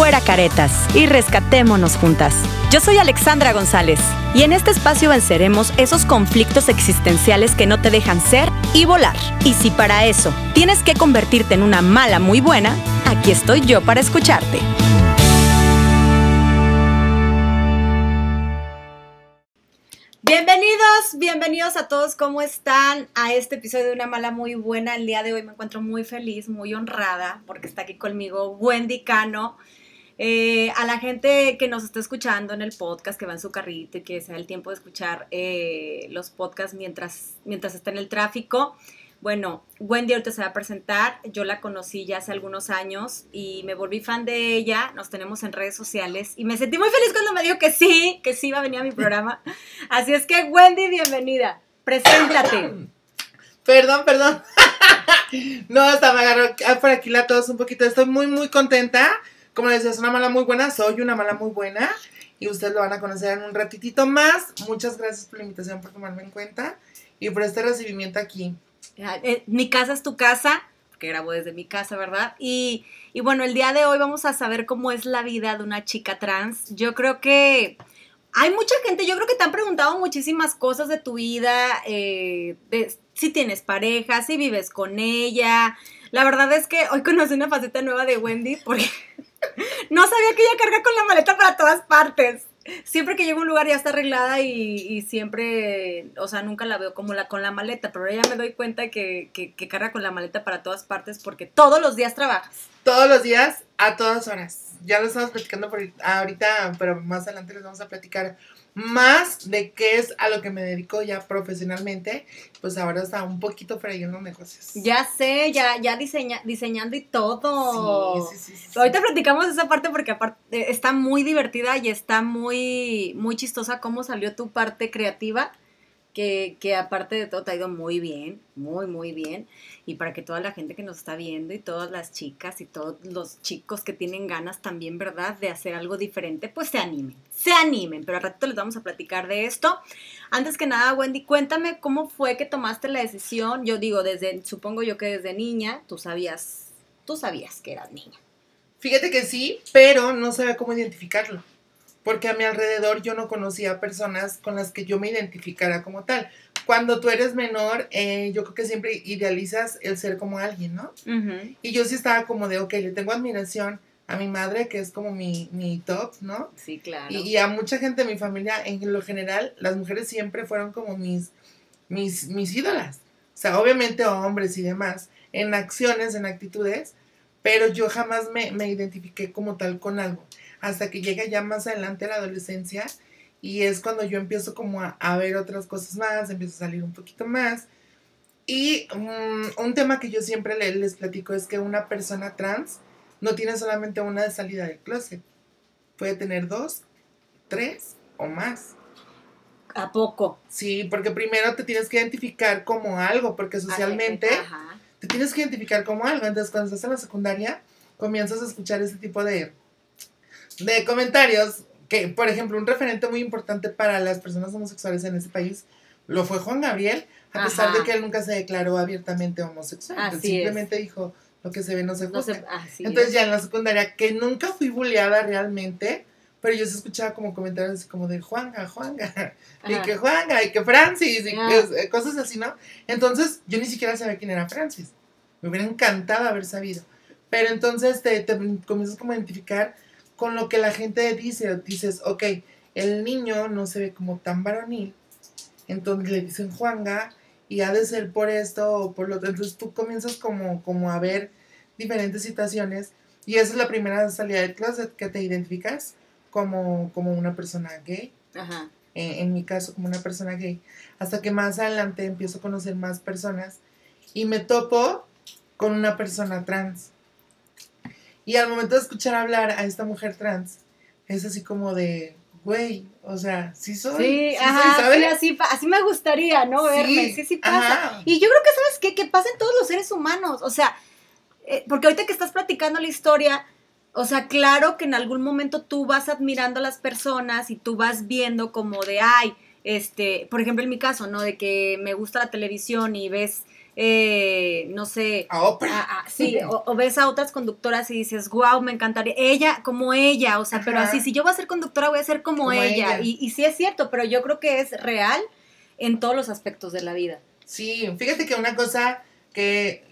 fuera caretas y rescatémonos juntas. Yo soy Alexandra González y en este espacio venceremos esos conflictos existenciales que no te dejan ser y volar. Y si para eso tienes que convertirte en una mala muy buena, aquí estoy yo para escucharte. Bienvenidos, bienvenidos a todos, ¿cómo están? A este episodio de Una Mala Muy Buena. El día de hoy me encuentro muy feliz, muy honrada, porque está aquí conmigo Wendy Cano. Eh, a la gente que nos está escuchando en el podcast, que va en su carrito y que sea el tiempo de escuchar eh, los podcasts mientras, mientras está en el tráfico. Bueno, Wendy ahorita se va a presentar. Yo la conocí ya hace algunos años y me volví fan de ella. Nos tenemos en redes sociales y me sentí muy feliz cuando me dijo que sí, que sí iba a venir a mi programa. Así es que, Wendy, bienvenida. Preséntate. Perdón, perdón. no, hasta me agarró por aquí la tos un poquito. Estoy muy, muy contenta como les decía, es una mala muy buena, soy una mala muy buena y ustedes lo van a conocer en un ratitito más. Muchas gracias por la invitación, por tomarme en cuenta y por este recibimiento aquí. Eh, mi casa es tu casa, que grabo desde mi casa, ¿verdad? Y, y, bueno, el día de hoy vamos a saber cómo es la vida de una chica trans. Yo creo que hay mucha gente, yo creo que te han preguntado muchísimas cosas de tu vida, eh, si tienes pareja, si vives con ella. La verdad es que hoy conocí una faceta nueva de Wendy porque no sabía que ella carga con la maleta para todas partes. Siempre que llego a un lugar ya está arreglada y, siempre, o sea, nunca la veo como la con la maleta, pero ya me doy cuenta que, que, carga con la maleta para todas partes porque todos los días trabajas. Todos los días, a todas horas. Ya lo estamos platicando por ahorita, pero más adelante les vamos a platicar más de qué es a lo que me dedico ya profesionalmente, pues ahora está un poquito los negocios. Ya sé, ya, ya diseña, diseñando y todo. Sí, sí, sí, Ahorita platicamos esa parte porque aparte está muy divertida y está muy, muy chistosa cómo salió tu parte creativa que, que, aparte de todo te ha ido muy bien, muy, muy bien. Y para que toda la gente que nos está viendo y todas las chicas y todos los chicos que tienen ganas también, ¿verdad?, de hacer algo diferente, pues se animen, se animen. Pero al ratito les vamos a platicar de esto. Antes que nada, Wendy, cuéntame cómo fue que tomaste la decisión. Yo digo, desde, supongo yo que desde niña, tú sabías, tú sabías que eras niña. Fíjate que sí, pero no sabía cómo identificarlo porque a mi alrededor yo no conocía personas con las que yo me identificara como tal. Cuando tú eres menor, eh, yo creo que siempre idealizas el ser como alguien, ¿no? Y yo sí estaba como de, ok, le tengo admiración a mi madre, que es como mi, mi top, ¿no? Sí, claro. Y, a mucha gente de mi familia, en lo general, las mujeres siempre fueron como mis, mis, mis ídolas. O sea, obviamente hombres y demás, en acciones, en actitudes, pero yo jamás me, me identifiqué como tal con algo hasta que llega ya más adelante la adolescencia y es cuando yo empiezo como a, ver otras cosas más, empiezo a salir un poquito más. Y mm, un tema que yo siempre les, platico es que una persona trans no tiene solamente una de salida del closet, puede tener dos, tres o más. ¿A poco? Sí, porque primero te tienes que identificar como algo, porque socialmente te tienes que identificar como algo. Entonces, cuando estás en la secundaria, comienzas a escuchar ese tipo de, de comentarios que, por ejemplo, un referente muy importante para las personas homosexuales en este país lo fue Juan Gabriel, a pesar de que él nunca se declaró abiertamente homosexual. simplemente dijo lo que se ve no se juzga. Entonces ya en la secundaria, que nunca fui bulleada realmente, pero yo se escuchaba como comentarios así como de Juanga, Juanga, y que Juanga, y que Francis, y ah. eh, cosas así, ¿no? Entonces yo ni siquiera sabía quién era Francis. Me hubiera encantado haber sabido. Pero entonces te, te comienzas como a identificar con lo que la gente dice. Dices, ok, el niño no se ve como tan varonil, entonces le dicen Juanga y ha de ser por esto o por lo otro. Entonces tú comienzas como, como a ver diferentes situaciones y esa es la primera salida del closet que te identificas como, como una persona gay. Ajá. En, en mi caso, como una persona gay. Hasta que más adelante empiezo a conocer más personas y me topo con una persona trans. Y al momento de escuchar hablar a esta mujer trans, es así como de, güey, o sea, sí soy. Sí, ajá, sí, así, así me gustaría, ¿no? Verme, sí, sí pasa. Y yo creo que, ¿sabes qué? Que pasa en todos los seres humanos, o sea, eh, porque ahorita que estás platicando la historia, o sea, claro que en algún momento tú vas admirando a las personas y tú vas viendo como de, ay, este, por ejemplo en mi caso, ¿no? De que me gusta la televisión y ves eh, no sé. A Oprah. sí, o, ves a otras conductoras y dices, wow, me encantaría. Ella, como ella, o sea, pero así, si yo voy a ser conductora, voy a ser como, ella. Y, y sí es cierto, pero yo creo que es real en todos los aspectos de la vida. Sí, fíjate que una cosa que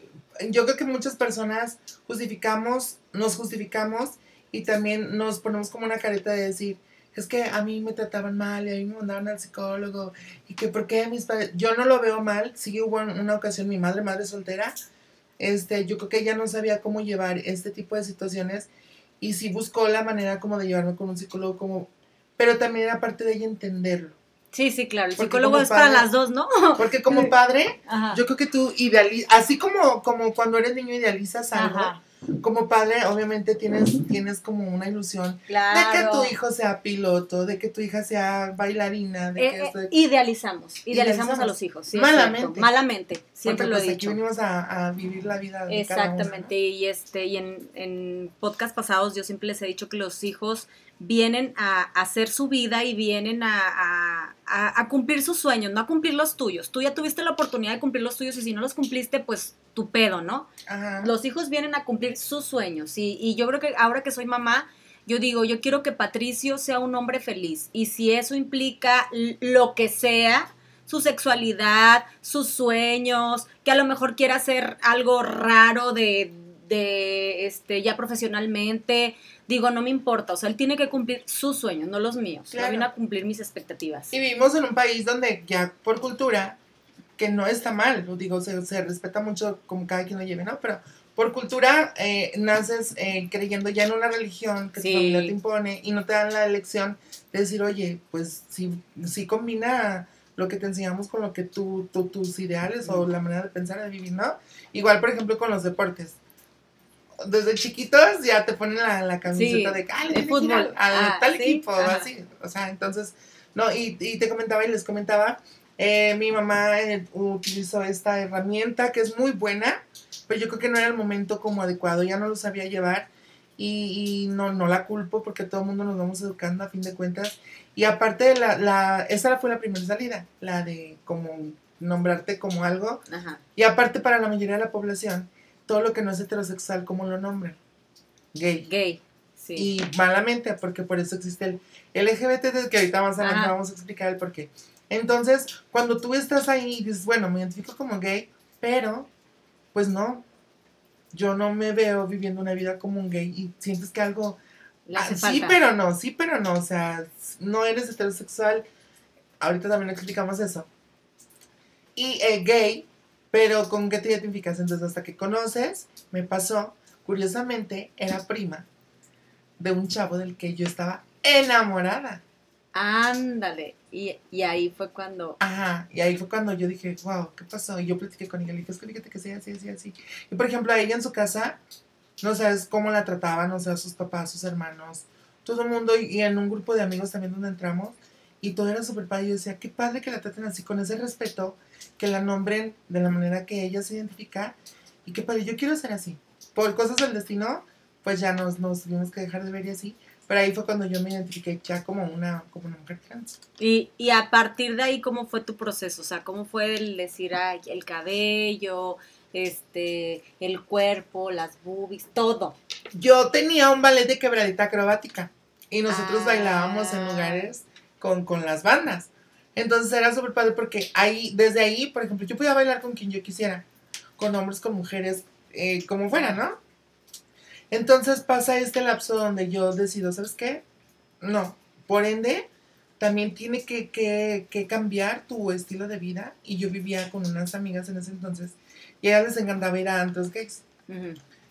yo creo que muchas personas justificamos, nos justificamos y también nos ponemos como una careta de decir, es que a mí me trataban mal y a mí me mandaban al psicólogo y que por qué mis padres, yo no lo veo mal, sí hubo una ocasión mi madre, madre soltera, este, yo creo que ella no sabía cómo llevar este tipo de situaciones y sí buscó la manera como de llevarme con un psicólogo como, pero también era parte de ella entenderlo. Sí, sí, claro. El psicólogo es para las dos, ¿no? Porque como padre, yo creo que tú idealizas, así como, como cuando eres niño idealizas algo, como padre, obviamente tienes, tienes como una ilusión de que tu hijo sea piloto, de que tu hija sea bailarina, de eh, que eh, idealizamos, idealizamos, a los hijos, malamente, malamente, siempre lo he pues dicho. Aquí venimos a, vivir la vida. De Exactamente, y este, y en, en podcast pasados yo siempre les he dicho que los hijos vienen a, hacer su vida y vienen a, cumplir sus sueños, no a cumplir los tuyos. Tú ya tuviste la oportunidad de cumplir los tuyos y si no los cumpliste, pues tu pedo, ¿no? Los hijos vienen a cumplir sus sueños y, yo creo que ahora que soy mamá, yo digo, yo quiero que Patricio sea un hombre feliz y si eso implica lo que sea, su sexualidad, sus sueños, que a lo mejor quiera hacer algo raro de, de este, ya profesionalmente, digo, no me importa, o sea, él tiene que cumplir sus sueños, no los míos, claro. viene a cumplir mis expectativas. Y vivimos en un país donde ya por cultura, que no está mal, digo, se, se respeta mucho como cada quien lo lleve, ¿no? Pero por cultura eh, naces eh, creyendo ya en una religión que tu familia te impone y no te dan la elección de decir, oye, pues sí, sí combina lo que te enseñamos con lo que tú, tus ideales o la manera de pensar, de vivir, ¿no? Igual, por ejemplo, con los deportes desde chiquitos ya te ponen la, camiseta de, ah, de fútbol, al, ah, tal equipo, así, o sea, entonces, no, y, y te comentaba y les comentaba, eh, mi mamá eh, utilizó esta herramienta que es muy buena, pero yo creo que no era el momento como adecuado, ya no lo sabía llevar y, y no, no la culpo porque todo el mundo nos vamos educando a fin de cuentas. Y aparte, la, la, esa fue la primera salida, la de como nombrarte como algo. Y aparte para la mayoría de la población, todo lo que no es heterosexual, ¿cómo lo nombran? Gay. Gay, sí. Y malamente, porque por eso existe el LGBT, que ahorita más adelante vamos a explicar el por qué. Entonces, cuando tú estás ahí y dices, bueno, me identifico como gay, pero, pues no, yo no me veo viviendo una vida como un gay y sientes que algo... Ah, sí, pero no, sí, pero no, o sea, no eres heterosexual, ahorita también explicamos eso. Y eh, gay pero ¿con qué te identificas? Entonces, hasta que conoces, me pasó, curiosamente, era prima de un chavo del que yo estaba enamorada. Ándale. Y, ahí fue cuando. Ajá, y ahí fue cuando yo dije, wow, ¿qué pasó? Y yo platiqué con ella, le dije, es que fíjate que sea así, así, así. Y por ejemplo, a ella en su casa, no sabes cómo la trataban, o sea, sus papás, sus hermanos, todo el mundo, y en un grupo de amigos también donde entramos, y todo era súper padre. Yo decía, qué padre que la traten así, con ese respeto, que la nombren de la manera que ella se identifica. Y qué padre, yo quiero ser así. Por cosas del destino, pues ya nos, nos tuvimos que dejar de ver y así. Pero ahí fue cuando yo me identifiqué ya como una, como una mujer trans. Y, y a partir de ahí, ¿cómo fue tu proceso? O sea, ¿cómo fue el decir, ay, el cabello, este, el cuerpo, las boobies, todo? Yo tenía un ballet de quebradita acrobática y nosotros bailábamos en ah. lugares con, con las bandas. Entonces era súper padre porque ahí, desde ahí, por ejemplo, yo podía bailar con quien yo quisiera, con hombres, con mujeres, eh, como fuera, ¿no? Entonces pasa este lapso donde yo decido, ¿sabes qué? No, por ende, también tiene que, que, que cambiar tu estilo de vida. Y yo vivía con unas amigas en ese entonces y a ellas les encantaba ir a antros gays.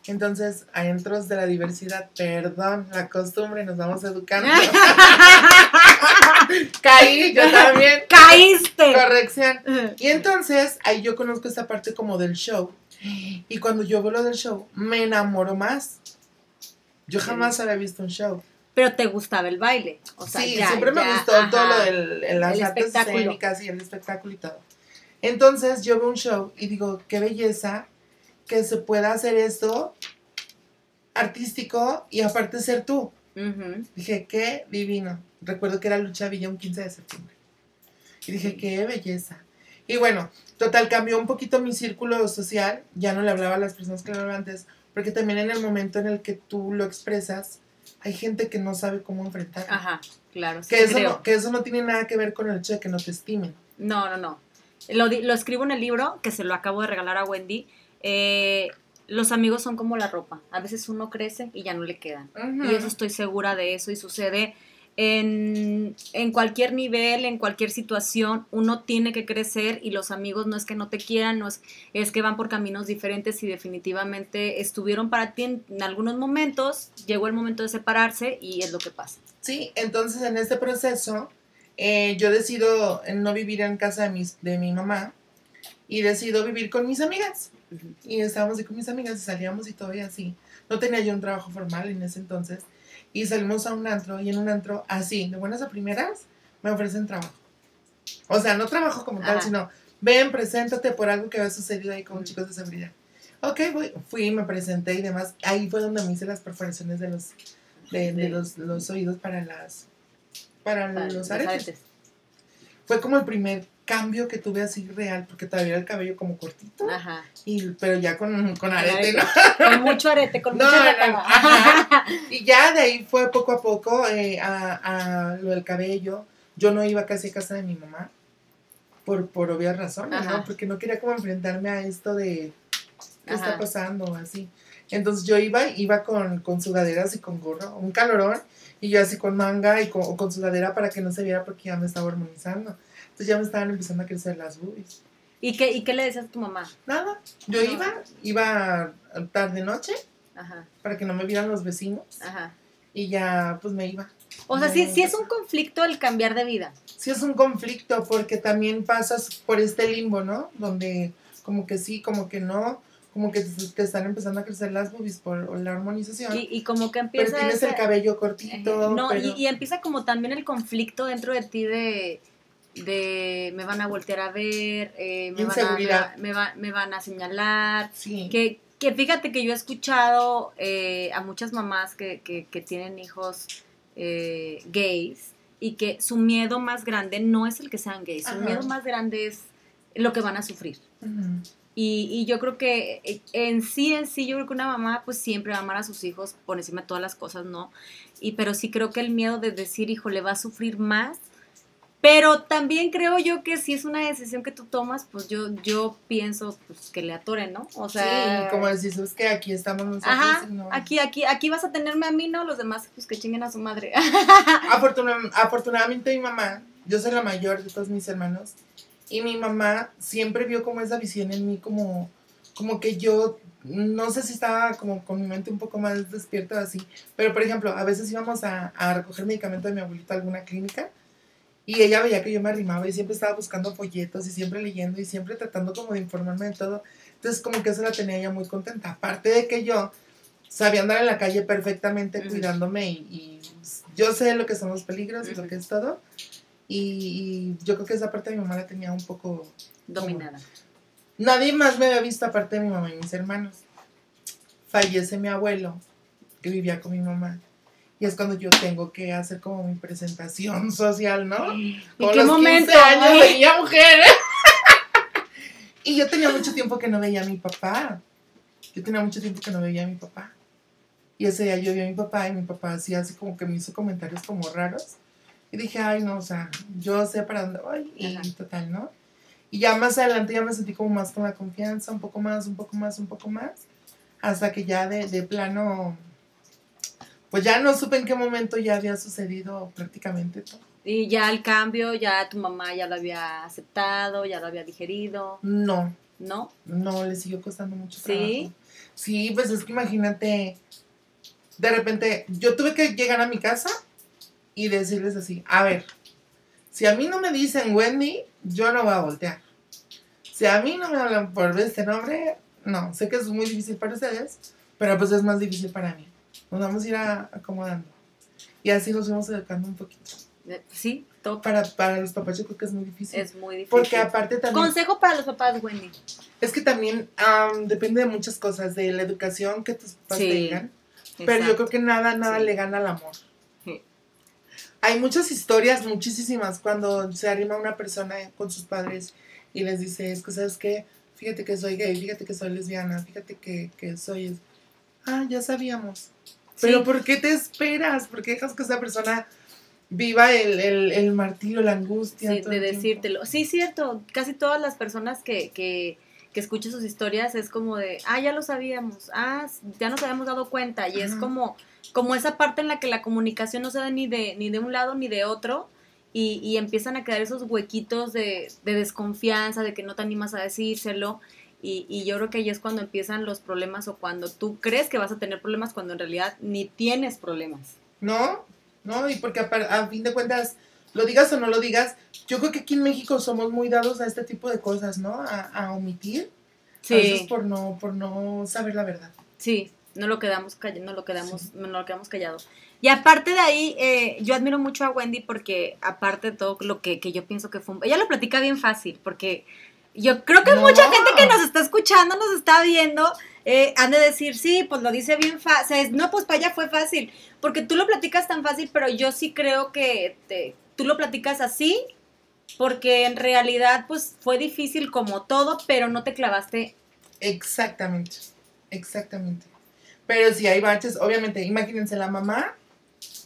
Entonces, a entros de la diversidad, perdón, la costumbre, nos vamos educando. Caí, yo también. Caíste. Corrección. Y entonces, ahí yo conozco esta parte como del show. Y cuando yo veo lo del show, me enamoro más. Yo jamás había visto un show. Pero te gustaba el baile. O sea, sí, siempre me gustó todo lo de las artes escénicas y el espectáculo y todo. Entonces yo veo un show y digo, qué belleza que se pueda hacer esto artístico y aparte ser tú. Dije, qué divino. Recuerdo que era Lucha Villa un 15 de septiembre. Y dije, qué belleza. Y bueno, total, cambió un poquito mi círculo social, ya no le hablaba a las personas que hablaba antes, porque también en el momento en el que tú lo expresas, hay gente que no sabe cómo enfrentarlo. Ajá, claro. Que, eso no, que eso no tiene nada que ver con el hecho de que no te estimen. No, no, no. Lo, lo escribo en el libro, que se lo acabo de regalar a Wendy. Eh, los amigos son como la ropa. A veces uno crece y ya no le quedan. Y eso estoy segura de eso y sucede en, cualquier nivel, en cualquier situación, uno tiene que crecer y los amigos no es que no te quieran, no es, es que van por caminos diferentes y definitivamente estuvieron para ti en, algunos momentos, llegó el momento de separarse y es lo que pasa. Sí, entonces en este proceso eh, yo decido no vivir en casa de, mis, de mi mamá y decido vivir con mis amigas. Y estábamos ahí con mis amigas y salíamos y todo y así. No tenía yo un trabajo formal en ese entonces. Y salimos a un antro y en un antro así, de buenas a primeras, me ofrecen trabajo. O sea, no trabajo como tal, sino ven, preséntate por algo que había sucedido ahí con chicos de seguridad. Ok, voy, fui, me presenté y demás. Ahí fue donde me hice las perforaciones de los, de, los, los, oídos para las para, los, aretes. Fue como el primer cambio que tuve así real, porque todavía era el cabello como cortito. Ajá. Y, pero ya con, con arete, ¿no? Con mucho arete, con mucho arete. Y ya de ahí fue poco a poco eh, a, a, lo del cabello. Yo no iba casi a casa de mi mamá, por, por obvias razones, ¿no? Porque no quería como enfrentarme a esto de qué está pasando, así. Entonces yo iba, iba con, con sudaderas y con gorro, un calorón, y yo así con manga y con, con sudadera para que no se viera porque ya me estaba hormonizando. Entonces ya me estaban empezando a crecer las boobies. ¿Y qué, ¿Y qué le decías a tu mamá? Nada. Yo iba, iba tarde noche Ajá. para que no me vieran los vecinos. Ajá. Y ya pues me iba. O sea, sí, sí es un conflicto el cambiar de vida. Sí es un conflicto porque también pasas por este limbo, ¿no? Donde como que sí, como que no, como que te, están empezando a crecer las boobies por la hormonización. Y, como que empieza... Pero tienes el cabello cortito. No, y, empieza como también el conflicto dentro de ti de de me van a voltear a ver, eh, me, van a, me, me, van a señalar. Que, que fíjate que yo he escuchado eh, a muchas mamás que, que, tienen hijos eh, gays y que su miedo más grande no es el que sean gays, su miedo más grande es lo que van a sufrir. y, y, yo creo que en sí, en sí, yo creo que una mamá pues siempre va a amar a sus hijos por encima de todas las cosas, ¿no? Y pero sí creo que el miedo de decir, hijo, le va a sufrir más pero también creo yo que si es una decisión que tú tomas, pues yo, yo pienso pues, que le atoren, ¿no? O sea. Sí, como decís, es que aquí estamos nosotros. Ajá, aquí, aquí, aquí vas a tenerme a mí, ¿no? Los demás, pues que chinguen a su madre. afortunadamente mi mamá, yo soy la mayor de todos mis hermanos, y mi mamá siempre vio como esa visión en mí, como, como que yo no sé si estaba como con mi mente un poco más despierta así, pero por ejemplo, a veces íbamos a, a recoger medicamento de mi abuelita a alguna clínica y ella veía que yo me arrimaba y siempre estaba buscando folletos y siempre leyendo y siempre tratando como de informarme de todo. Entonces como que eso la tenía ella muy contenta. Aparte de que yo sabía andar en la calle perfectamente cuidándome y, yo sé lo que son los peligros y lo que es todo. Y, yo creo que esa parte de mi mamá la tenía un poco... Dominada. nadie más me había visto aparte de mi mamá y mis hermanos. Fallece mi abuelo, que vivía con mi mamá. Y es cuando yo tengo que hacer como mi presentación social, ¿no? ¿Y qué momento? años veía mujer. y yo tenía mucho tiempo que no veía a mi papá. Yo tenía mucho tiempo que no veía a mi papá. Y ese día yo vi a mi papá y mi papá hacía así como que me hizo comentarios como raros. Y dije, ay, no, o sea, yo sé para dónde voy y total, ¿no? Y ya más adelante ya me sentí como más con la confianza, un poco más, un poco más, un poco más. Hasta que ya de, de plano pues ya no supe en qué momento ya había sucedido prácticamente todo. Y ya el cambio, ya tu mamá ya lo había aceptado, ya lo había digerido. No. ¿No? No, le siguió costando mucho trabajo. ¿Sí? Sí, pues es que imagínate, de repente, yo tuve que llegar a mi casa y decirles así, a ver, si a mí no me dicen Wendy, yo no voy a voltear. Si a mí no me hablan por este nombre, no, sé que es muy difícil para ustedes, pero pues es más difícil para mí. Nos vamos a ir acomodando. Y así nos vamos educando un poquito. Eh, sí, todo. Para, para los papás yo creo que es muy difícil. Es muy difícil. Porque aparte también... Consejo para los papás, Wendy. Es que también depende de muchas cosas, de la educación que tus papás tengan. Pero yo creo que nada, nada le gana al amor. Hay muchas historias, muchísimas, cuando se arrima una persona con sus padres y les dice, es que, ¿sabes qué? Fíjate que soy gay, fíjate que soy lesbiana, fíjate que, que soy... Ah, ya sabíamos. Pero ¿por qué te esperas? ¿Por qué dejas que esa persona viva el, el, el martirio, la angustia? Sí, de decírtelo. Sí, cierto. Casi todas las personas que, que, que escuchan sus historias es como de, ah, ya lo sabíamos, ah, ya nos habíamos dado cuenta. Y es como, como esa parte en la que la comunicación no se da ni de, ni de un lado ni de otro. Y, y empiezan a quedar esos huequitos de, de desconfianza, de que no te animas a decírselo. Y, y, yo creo que ahí es cuando empiezan los problemas o cuando tú crees que vas a tener problemas cuando en realidad ni tienes problemas. No, no, y porque a, fin de cuentas, lo digas o no lo digas, yo creo que aquí en México somos muy dados a este tipo de cosas, ¿no? A, omitir. Sí. A veces por no, por no saber la verdad. Sí, no lo quedamos no lo quedamos, no lo quedamos callados. Y aparte de ahí, eh, yo admiro mucho a Wendy porque aparte de todo lo que, que yo pienso que fue, ella lo platica bien fácil, porque yo creo que mucha gente que nos está escuchando, nos está viendo, eh, han de decir, sí, pues lo dice bien fácil. No, pues para ella fue fácil. Porque tú lo platicas tan fácil, pero yo sí creo que te, tú lo platicas así, porque en realidad, pues fue difícil como todo, pero no te clavaste. Exactamente, exactamente. Pero si hay baches, obviamente, imagínense, la mamá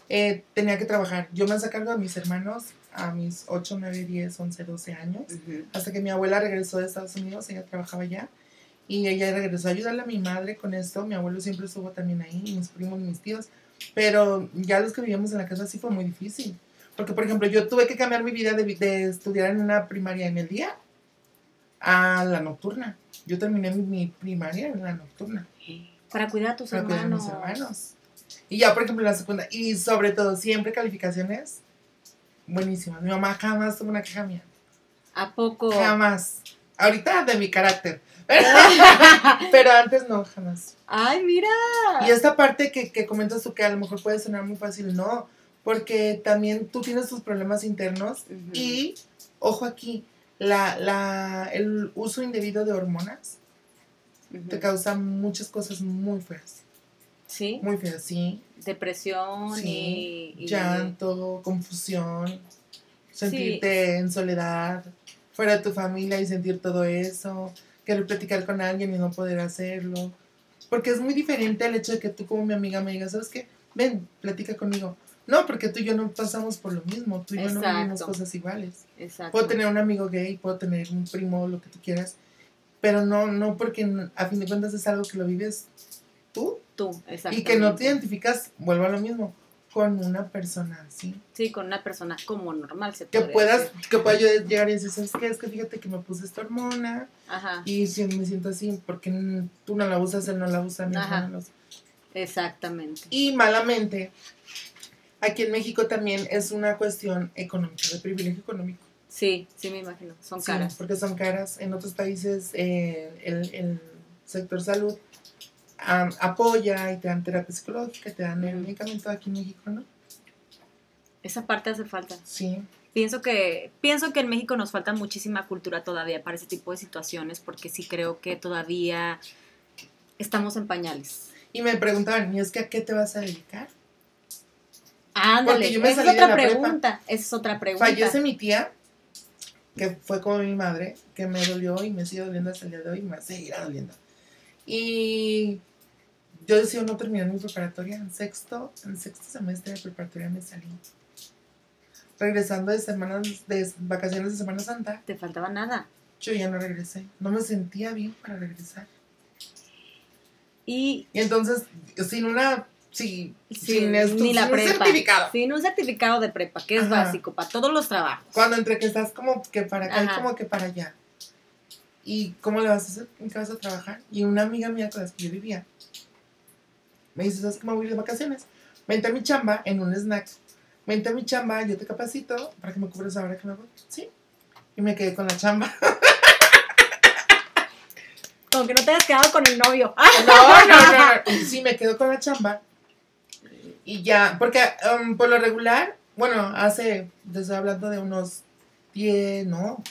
eh, tenía que trabajar. Yo me sacarlo a mis hermanos a mis 8, 9, 10, 11, 12 años, hasta que mi abuela regresó de Estados Unidos, ella trabajaba allá, y ella regresó a ayudarle a mi madre con esto, mi abuelo siempre estuvo también ahí, mis primos, mis tíos, pero ya los que vivíamos en la casa sí fue muy difícil, porque por ejemplo yo tuve que cambiar mi vida de, de estudiar en una primaria en el día a la nocturna, yo terminé mi, primaria en la nocturna. Para cuidar a tus hermanos. Cuidar a mis hermanos. Y ya, por ejemplo, en la segunda, y sobre todo, siempre calificaciones buenísima. Mi mamá jamás tuvo una queja mía. ¿A poco? Jamás. Ahorita de mi carácter. Pero antes no, jamás. Ay, mira. Y esta parte que, que comentas tú que a lo mejor puede sonar muy fácil, no. Porque también tú tienes tus problemas internos y, ojo aquí, la, la, el uso indebido de hormonas te causa muchas cosas muy feas. Sí. Muy feas, sí depresión y, llanto, confusión, sentirte en soledad, fuera de tu familia y sentir todo eso, querer platicar con alguien y no poder hacerlo. Porque es muy diferente el hecho de que tú como mi amiga me digas, ¿sabes qué? Ven, platica conmigo. No, porque tú y yo no pasamos por lo mismo, tú y yo no vivimos cosas iguales. Exacto. Puedo tener un amigo gay, puedo tener un primo, lo que tú quieras, pero no, no porque a fin de cuentas es algo que lo vives tú. Tú, Y que no te identificas, vuelvo a lo mismo, con una persona así. Sí, con una persona como normal. Se que puedas, que pueda yo llegar y decir, ¿sabes qué? Es que fíjate que me puse esta hormona. Ajá. Y si me siento así, porque tú no la usas, él no la usa, mi hermano Exactamente. Y malamente, aquí en México también es una cuestión económica, de privilegio económico. Sí, sí me imagino, son caras. porque son caras. En otros países eh, el, el sector salud apoya y te dan terapia psicológica, te dan el medicamento aquí en México, ¿no? Esa parte hace falta. Sí. Pienso que, pienso que en México nos falta muchísima cultura todavía para ese tipo de situaciones, porque sí creo que todavía estamos en pañales. Y me preguntaban, ¿y es que a qué te vas a dedicar? Ándale, esa es otra pregunta. Esa es otra pregunta. Fallece mi tía, que fue como mi madre, que me dolió y me sigue doliendo hasta el día de hoy y me seguirá doliendo. Y yo decidí no terminar mi preparatoria en sexto, en sexto semestre de preparatoria me salí. Regresando de semanas, de vacaciones de Semana Santa. ¿Te faltaba nada? Yo ya no regresé. No me sentía bien para regresar. Y, y entonces, sin una sin, sin, ni la prepa. certificado. Sin un certificado de prepa, que es básico para todos los trabajos. Cuando entre que estás como que para acá y como que para allá. ¿Y cómo le vas a hacer? ¿En qué vas a trabajar? Y una amiga mía con la que yo vivía me dice, ¿sabes cómo voy de vacaciones? Vente a mi chamba en un snack. Vente a mi chamba, yo te capacito para que me cubras ahora que me voy. Sí. Y me quedé con la chamba. Como que no te hayas quedado con el novio. No, no, no. Sí, me quedo con la chamba. Y ya, porque um, por lo regular, bueno, hace, estoy hablando de unos 10, no,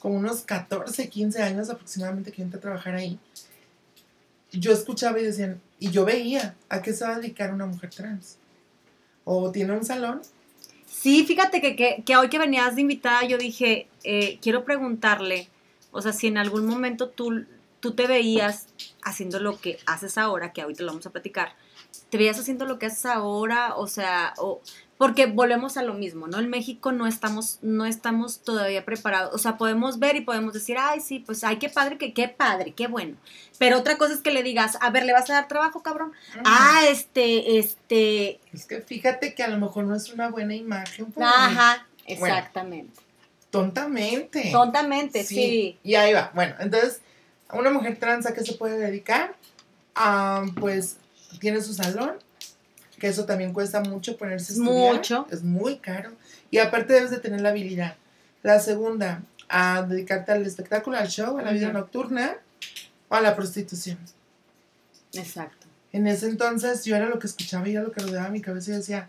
como unos 14, 15 años aproximadamente que yo entré a trabajar ahí. Yo escuchaba y decían, y yo veía a qué se va a dedicar una mujer trans. O tiene un salón. Sí, fíjate que, que, hoy que venías de invitada, yo dije, eh, quiero preguntarle, O sea, si en algún momento tú, tú te veías haciendo lo que haces ahora, que ahorita lo vamos a platicar, te veías haciendo lo que haces ahora, o sea, o, porque volvemos a lo mismo, ¿no? En México no estamos, no estamos todavía preparados, o sea, podemos ver y podemos decir, ay, sí, pues, ay, qué padre, que qué padre, qué bueno. Pero otra cosa es que le digas, a ver, ¿le vas a dar trabajo, cabrón? Ah, este, este... Es que fíjate que a lo mejor no es una buena imagen. Ajá, exactamente. tontamente. Tontamente, sí. Y ahí va. Bueno, entonces, una mujer trans a qué se puede dedicar? Ah, pues tiene su salón, que eso también cuesta mucho ponerse a estudiar. Mucho. Es muy caro. Y aparte debes de tener la habilidad. La segunda, a dedicarte al espectáculo, al show, a la vida nocturna o a la prostitución. Exacto. En ese entonces yo era lo que escuchaba y era lo que rodeaba mi cabeza y decía,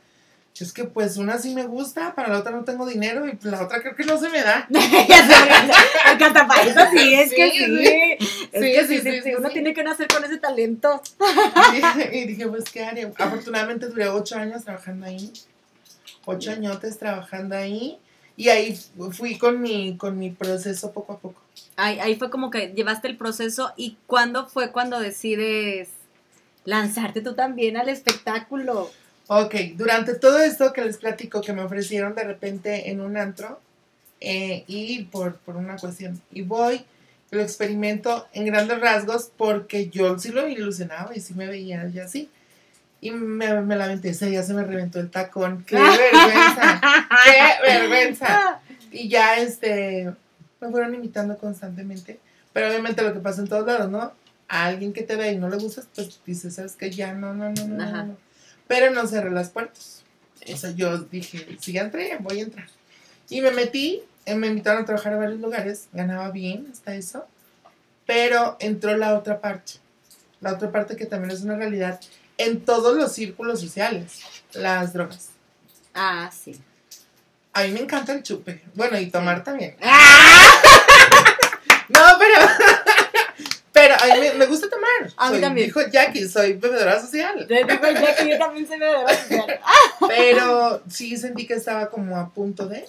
es que pues una sí me gusta, para la otra no tengo dinero y la otra creo que no se me da. Para eso sí, es que sí. Es que sí, sí, sí, uno tiene que nacer con ese talento. y dije, pues qué haré. Afortunadamente duré ocho años trabajando ahí. Ocho añotes trabajando ahí. Y ahí fui con mi, con mi proceso poco a poco. Ahí, ahí fue como que llevaste el proceso. ¿Y cuándo fue cuando decides lanzarte tú también al espectáculo? Ok, durante todo esto que les platico que me ofrecieron de repente en un antro, eh, y por, por una cuestión, y voy, lo experimento en grandes rasgos porque yo sí lo ilusionaba y sí me veía ya así. Y me, me lamenté, ese día se me reventó el tacón. ¡Qué vergüenza! ¡Qué vergüenza! Y ya, este, me fueron imitando constantemente. Pero obviamente lo que pasa en todos lados, ¿no? A alguien que te ve y no le gustas, pues dices, ¿sabes qué? Ya, no, no, no, no. no. Pero no cerré las puertas. O sea, yo dije, si ya entré, voy a entrar. Y me metí, eh, me invitaron a trabajar a varios lugares, ganaba bien hasta eso, pero entró la otra parte. La otra parte que también es una realidad en todos los círculos sociales, las drogas. Ah, sí. A mí me encanta el chupe. Bueno, y tomar también. ¡Ah! no, pero pero a mí me, gusta tomar. A mí también. Dijo Jackie, soy bebedora social. Dijo Jackie, yo también soy bebedora social. Pero sí sentí que estaba como a punto de.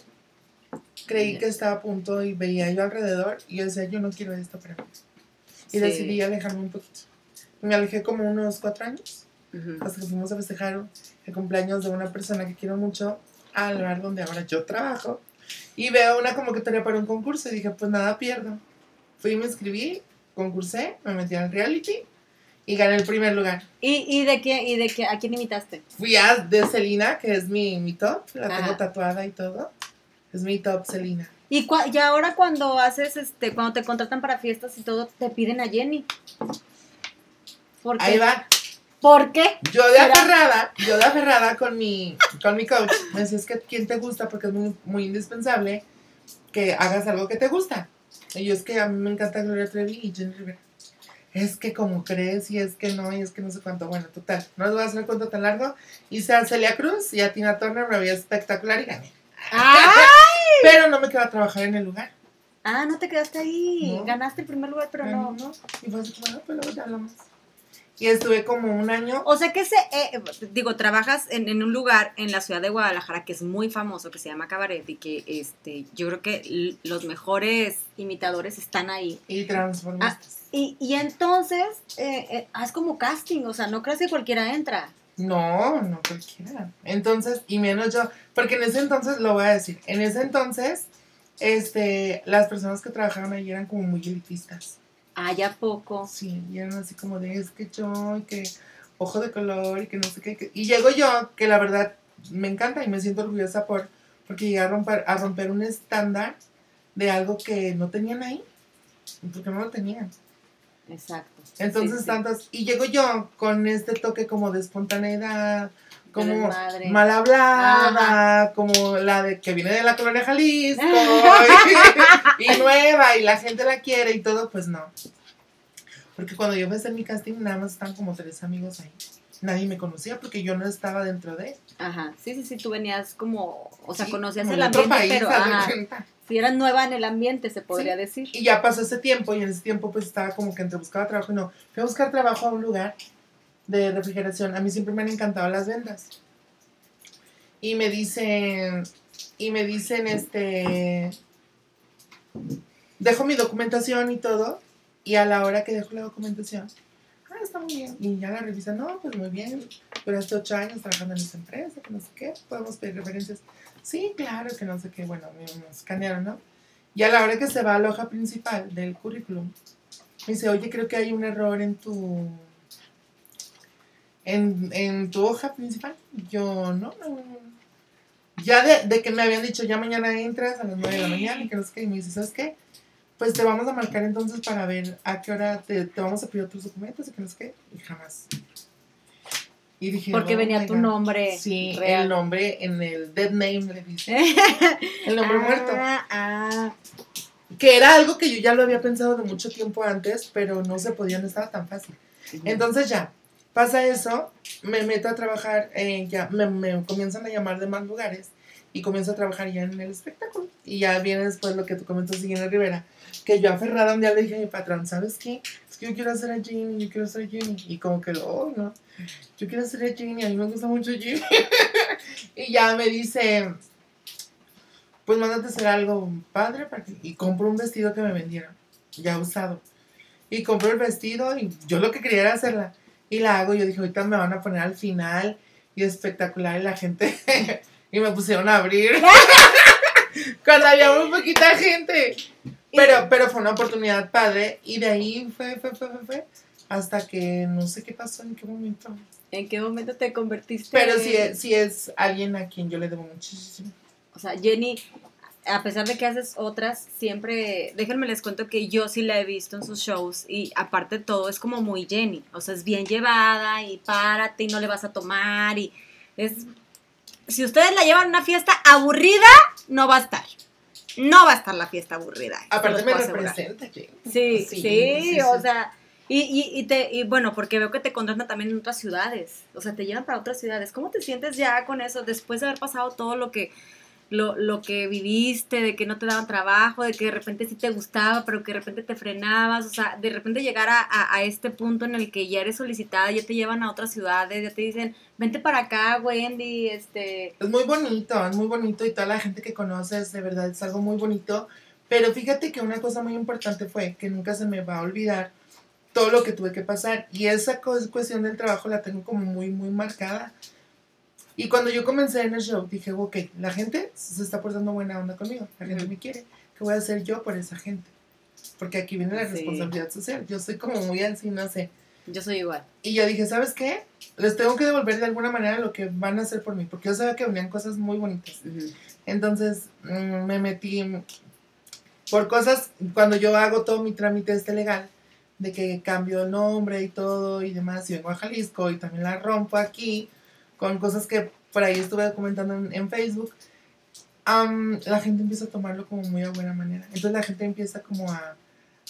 Creí que estaba a punto y veía yo alrededor y yo decía, yo no quiero esto para mí. Y decidí alejarme un poquito. Me alejé como unos cuatro años. Hasta que fuimos a festejar el cumpleaños de una persona que quiero mucho al lugar donde ahora yo trabajo. Y veo una convocatoria para un concurso y dije, pues nada pierdo. Fui y me inscribí concursé, me metí al reality y gané el primer lugar. ¿Y, y de qué, y de qué, a quién imitaste? Fui a de Celina, que es mi, mi top, la tengo tatuada y todo. Es mi top Celina. ¿Y, y ahora cuando haces, este, cuando te contratan para fiestas y todo, te piden a Jenny? ¿Por qué? Ahí va. ¿Por qué? Yo de aferrada, yo de aferrada con mi, con mi coach, me decía, es que quién te gusta porque es muy, muy indispensable que hagas algo que te gusta. Y es que a mí me encanta Gloria Trevi y Jenny Rivera. Es que como crees y es que no y es que no sé cuánto. Bueno, total, no les voy a hacer el cuento tan largo. Hice a Celia Cruz y a Tina Turner me había espectacular y gané. Pero no me quedé a trabajar en el lugar. Ah, no te quedaste ahí. Ganaste el primer lugar, pero no. No, y fue así como, no, pues luego ya hablamos y estuve como un año. O sea que se, eh, digo, trabajas en, un lugar en la ciudad de Guadalajara que es muy famoso, que se llama Cabaret y que este, yo creo que los mejores imitadores están ahí. Y transformistas. Ah, y, y, entonces, eh, eh, haz como casting, o sea, no crees que cualquiera entra. No, no cualquiera. Entonces, y menos yo, porque en ese entonces, lo voy a decir, en ese entonces, este, las personas que trabajaban ahí eran como muy elitistas. ¿Haya poco? Sí, y eran así como de, es que yo, y que ojo de color, y que no sé qué. y llego yo, que la verdad me encanta y me siento orgullosa por, porque llegué a romper, a romper un estándar de algo que no tenían ahí, porque no lo tenían. Exacto. Entonces, tantos, y llego yo con este toque como de espontaneidad, como mal hablada, como la de que viene de la colonia Jalisco y, nueva y la gente la quiere y todo, pues no. Porque cuando yo empecé mi casting nada más estaban como tres amigos ahí. Nadie me conocía porque yo no estaba dentro de. Ajá, sí, sí, sí, tú venías como, o sea, conocías el ambiente, pero si eras nueva en el ambiente, se podría decir. Y ya pasó ese tiempo y en ese tiempo pues estaba como que entre buscaba trabajo y no. Fui a buscar trabajo a un lugar de refrigeración. A mí siempre me han encantado las vendas. Y me dicen, y me dicen, este, dejo mi documentación y todo, y a la hora que dejo la documentación, ah, está muy bien, y ya la revisan, no, pues muy bien, duraste ocho años trabajando en esa empresa, que no sé qué, podemos pedir referencias. Sí, claro, que no sé qué, bueno, me, escanearon, ¿no? Y a la hora que se va a la hoja principal del currículum, me dice, oye, creo que hay un error en tu en, en tu hoja principal. Yo, no, no, Ya de, de, que me habían dicho, ya mañana entras a las 9 de la mañana y que no sé qué, y me dice, ¿sabes qué? Pues te vamos a marcar entonces para ver a qué hora te, te vamos a pedir otros documentos y que no sé qué, y jamás. Y dije, Porque venía tu nombre. Sí, el nombre en el dead name le dice. el nombre ah, muerto. Ah. Que era algo que yo ya lo había pensado de mucho tiempo antes, pero no se podía, no estaba tan fácil. Entonces ya, Pasa eso, me meto a trabajar, eh, ya me, comienzan a llamar de más lugares y comienzo a trabajar ya en el espectáculo. Y ya viene después lo que tú comentas, Siguiente Rivera, que yo aferrada un día le dije a mi patrón, ¿sabes qué? Es que yo quiero hacer a Ginny, yo quiero hacer a Ginny. Y como que, oh, no, yo quiero hacer a Ginny, a mí me gusta mucho Ginny. y ya me dice, pues mándate hacer algo padre. Y compro un vestido que me vendieron, ya usado. Y compro el vestido y yo lo que quería era hacerla. Y la hago, yo dije, ahorita me van a poner al final y espectacular y la gente, y me pusieron a abrir cuando había muy poquita gente. Pero, pero fue una oportunidad padre y de ahí fue, fue, fue, fue, hasta que no sé qué pasó, en qué momento. ¿En qué momento te convertiste? Pero sí, sí es alguien a quien yo le debo muchísimo. O sea, Jenny, a pesar de que haces otras, siempre, déjenme les cuento que yo sí la he visto en sus shows y aparte de todo es como muy Jenny, o sea, es bien llevada y párate y no le vas a tomar y es, si ustedes la llevan a una fiesta aburrida, no va a estar. No va a estar la fiesta aburrida. Aparte me representa, Jenny. Sí, sí, sí, o sea, y, y, y, te, y bueno, porque veo que te contratan también en otras ciudades, o sea, te llevan para otras ciudades. ¿Cómo te sientes ya con eso después de haber pasado todo lo que lo, lo, que viviste, de que no te daban trabajo, de que de repente sí te gustaba, pero que de repente te frenabas, o sea, de repente llegar a, a, este punto en el que ya eres solicitada, ya te llevan a otras ciudades, ya te dicen, vente para acá, Wendy, este... Es muy bonito, es muy bonito y toda la gente que conoces, de verdad, es algo muy bonito, pero fíjate que una cosa muy importante fue que nunca se me va a olvidar todo lo que tuve que pasar. Y esa cuestión del trabajo la tengo como muy, muy marcada y cuando yo comencé en el show, dije, ok, la gente se está portando buena onda conmigo, la gente me quiere, ¿qué voy a hacer yo por esa gente? Porque aquí viene la responsabilidad social, yo soy como muy así, no sé. Yo soy igual. Y yo dije, ¿sabes qué? Les tengo que devolver de alguna manera lo que van a hacer por mí, porque yo sabía que venían cosas muy bonitas. Entonces mm, me metí por cosas, cuando yo hago todo mi trámite este legal, de que cambio nombre y todo y demás, y vengo a Jalisco y también la rompo aquí, con cosas que por ahí estuve documentando en, Facebook, la gente empieza a tomarlo como muy a buena manera. Entonces la gente empieza como a,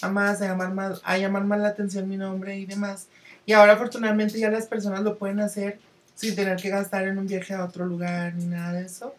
a más, a llamar más, a llamar más la atención mi nombre y demás. Y ahora afortunadamente ya las personas lo pueden hacer sin tener que gastar en un viaje a otro lugar ni nada de eso.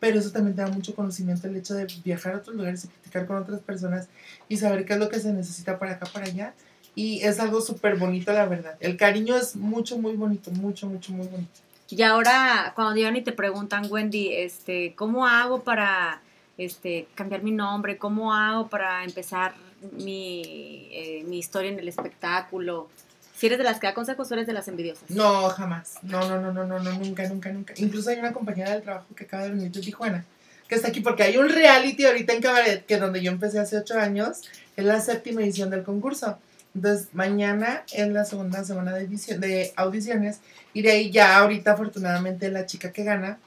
Pero eso también te da mucho conocimiento el hecho de viajar a otros lugares y platicar con otras personas y saber qué es lo que se necesita para acá, para allá. Y es algo súper bonito, la verdad. El cariño es mucho, muy bonito, mucho, mucho, muy bonito. Y ahora, cuando llegan y te preguntan, Wendy, este, ¿cómo hago para este, cambiar mi nombre? ¿Cómo hago para empezar mi, eh, mi historia en el espectáculo? Si eres de las que da consejos o eres de las envidiosas. No, jamás. No, no, no, no, no, no, nunca, nunca, nunca. Incluso hay una compañera del trabajo que acaba de venir de Tijuana, que está aquí porque hay un reality ahorita en Cabaret, que donde yo empecé hace ocho años, es la séptima edición del concurso. Entonces, mañana es la segunda semana de, de audiciones y de ahí ya ahorita afortunadamente la chica que gana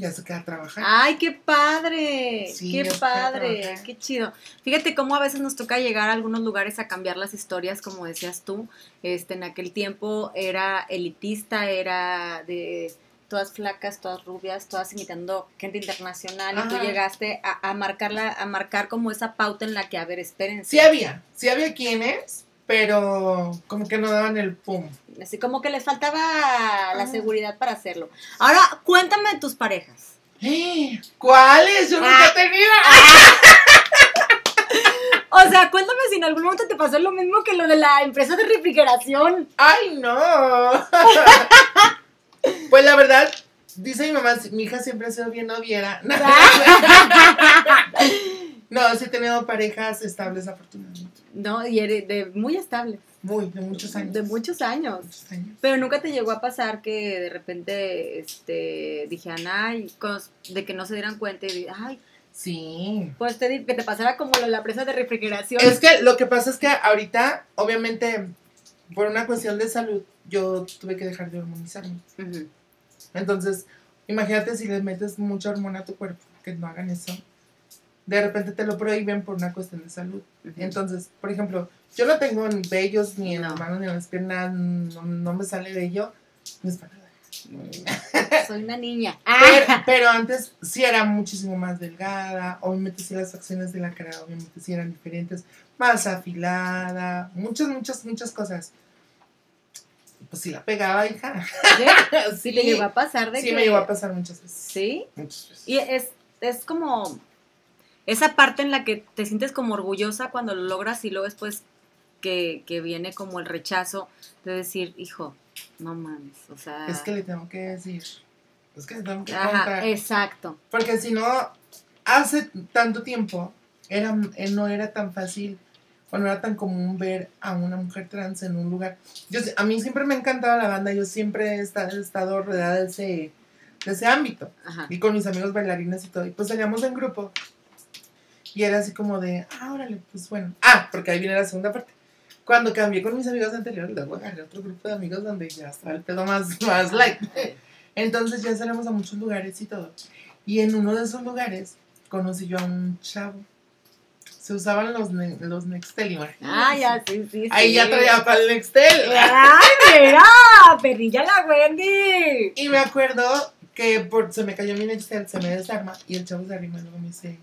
ya se queda a trabajar. ¡Ay, qué padre! ¡Qué padre! ¡Qué chido! Fíjate cómo a veces nos toca llegar a algunos lugares a cambiar las historias, como decías tú. Este, en aquel tiempo era elitista, era de todas flacas, todas rubias, todas imitando gente internacional y tú llegaste a, a, marcarla, a marcar como esa pauta en la que, a ver, espérense. Sí había, sí había quienes, pero como que no daban el pum. Así como que les faltaba la ah. seguridad para hacerlo. Ahora, cuéntame de tus parejas. ¿Cuáles? Yo nunca he ah. tenido. O sea, cuéntame si en algún momento te pasó lo mismo que lo de la empresa de refrigeración. ¡Ay, no! pues la verdad, dice mi mamá, mi hija siempre ha sido bien noviera. No, sí he tenido parejas estables, afortunadamente. No, y eres de muy estables. Muy, de muchos años. De muchos años. Muchos años. Pero nunca te llegó a pasar que de repente este, dijeran, ay, de que no se dieran cuenta y, ay, Sí. pues te, que te pasara como de la presa de refrigeración. Es que lo que pasa es que ahorita, obviamente, por una cuestión de salud, yo tuve que dejar de hormonizarme. Entonces, imagínate si le metes mucha hormona a tu cuerpo, que no hagan eso. De repente te lo prohíben por una cuestión de salud. Entonces, por ejemplo, yo no tengo ni vellos, ni en las manos, ni en las piernas, no, no me sale vello, no es para nada. Soy una niña. Pero, pero antes sí era muchísimo más delgada, obviamente sí las facciones de la cara, obviamente sí eran diferentes, más afilada, muchas, muchas, muchas cosas. Pues sí la pegaba, hija. ¿Sí? Sí, ¿Te llegó a pasar de sí que...? me llegó a pasar muchas veces. ¿Sí? Muchas veces. Y es, es como esa parte en la que te sientes como orgullosa cuando lo logras y luego después que, que viene como el rechazo de decir, hijo, no mames, o sea... Es que le tengo que decir. Es que le tengo que Ajá, contar. exacto. Porque si no, hace tanto tiempo era, eh, no era tan fácil o no era tan común ver a una mujer trans en un lugar. Yo, a mí siempre me ha encantado la banda, yo siempre he estado, he estado rodeada de ese, de ese ámbito. Ajá. Y con mis amigos bailarines y todo. Y pues salíamos en grupo. Y era así como de, ah, órale, pues bueno. Ah, porque ahí viene la segunda parte. Cuando cambié con mis amigos anteriores, luego agarré otro grupo de amigos donde ya estaba el pedo más, más light. Entonces ya salimos a muchos lugares y todo. Y en uno de esos lugares conocí yo a un chavo. Se usaban los, ne- los Nextel, imagínate. Ah, ya, sí, sí, sí. Ahí ya traía para el Nextel. ¡Ay, mira! ¡Perrilla la Wendy! Y me acuerdo que por, se me cayó mi Nextel, se me desarma y el chavo se arrima y luego me dice,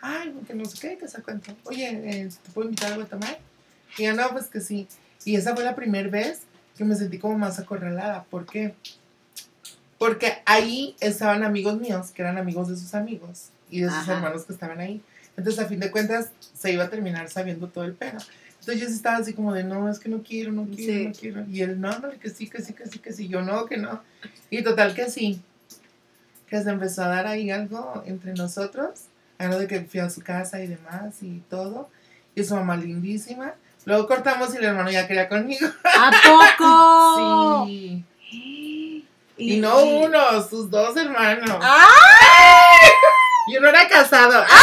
ay, que no sé qué, que se cuenta. Oye, eh, ¿te puedo invitar algo a tomar? Y yo, no, pues que sí. Y esa fue la primera vez que me sentí como más acorralada. ¿Por qué? Porque ahí estaban amigos míos, que eran amigos de sus amigos y de sus Ajá. hermanos que estaban ahí. Entonces, a fin de cuentas, se iba a terminar sabiendo todo el pedo. Entonces, yo estaba así como de, no, es que no quiero, no quiero, Sí. no quiero. Y él, no, no, que sí, que sí, que sí, que sí. Yo, no, que no. Y total que sí. Que se empezó a dar ahí algo entre nosotros. Algo de que fui a su casa y demás y todo. Y su mamá lindísima. Luego cortamos y el hermano ya quería conmigo. ¿A poco? Sí. Y no uno, sus dos hermanos. ¡Ay! Y uno era casado.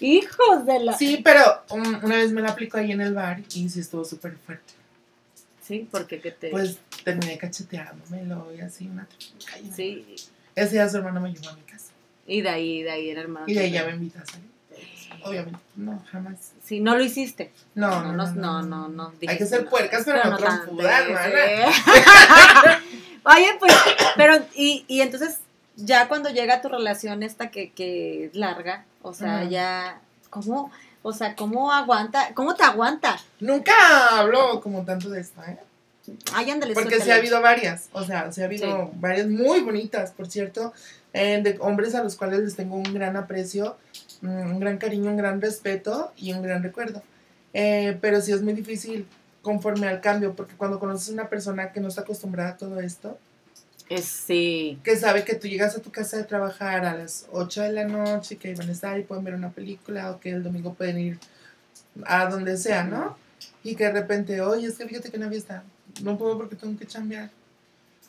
¡Hijos de la...! Sí, pero um, una vez me la aplicó ahí en el bar y sí estuvo súper fuerte. Sí, porque que te... Pues terminé cacheteándomelo y así una sí, Ese día su hermano me llevó a mi casa. Y de ahí, de ahí el hermano. Y de ahí ya me invita a salir. Obviamente, no, jamás. Sí, no lo hiciste. No, No, no, no, no, no, Hay que ser no. puercas, pero, no trompudas. Oye, pues, pero, y, y entonces, ya cuando llega tu relación esta que, que es larga, o sea, ya, ¿cómo? O sea, ¿cómo aguanta? ¿Cómo te aguanta? Nunca hablo como tanto de esto, ¿eh? Ay, ándale, Porque sí ha habido varias, o sea, sí ha habido Sí. varias muy bonitas, por cierto, eh, de hombres a los cuales les tengo un gran aprecio, mm, un gran cariño, un gran respeto y un gran recuerdo. Eh, pero sí es muy difícil conforme al cambio, porque cuando conoces a una persona que no está acostumbrada a todo esto, Es, sí. que sabe que tú llegas a tu casa de trabajar a las 8 de la noche, que van a estar y pueden ver una película, o que el domingo pueden ir a donde sea, ¿no? Y que de repente, oye, es que fíjate que no está, no puedo porque tengo que chambear.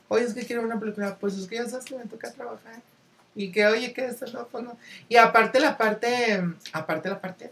Oye, es que quiero una película, pues es que ya sabes que me toca trabajar. Y que, oye, que esto no, pues no. Y aparte la parte, aparte la parte,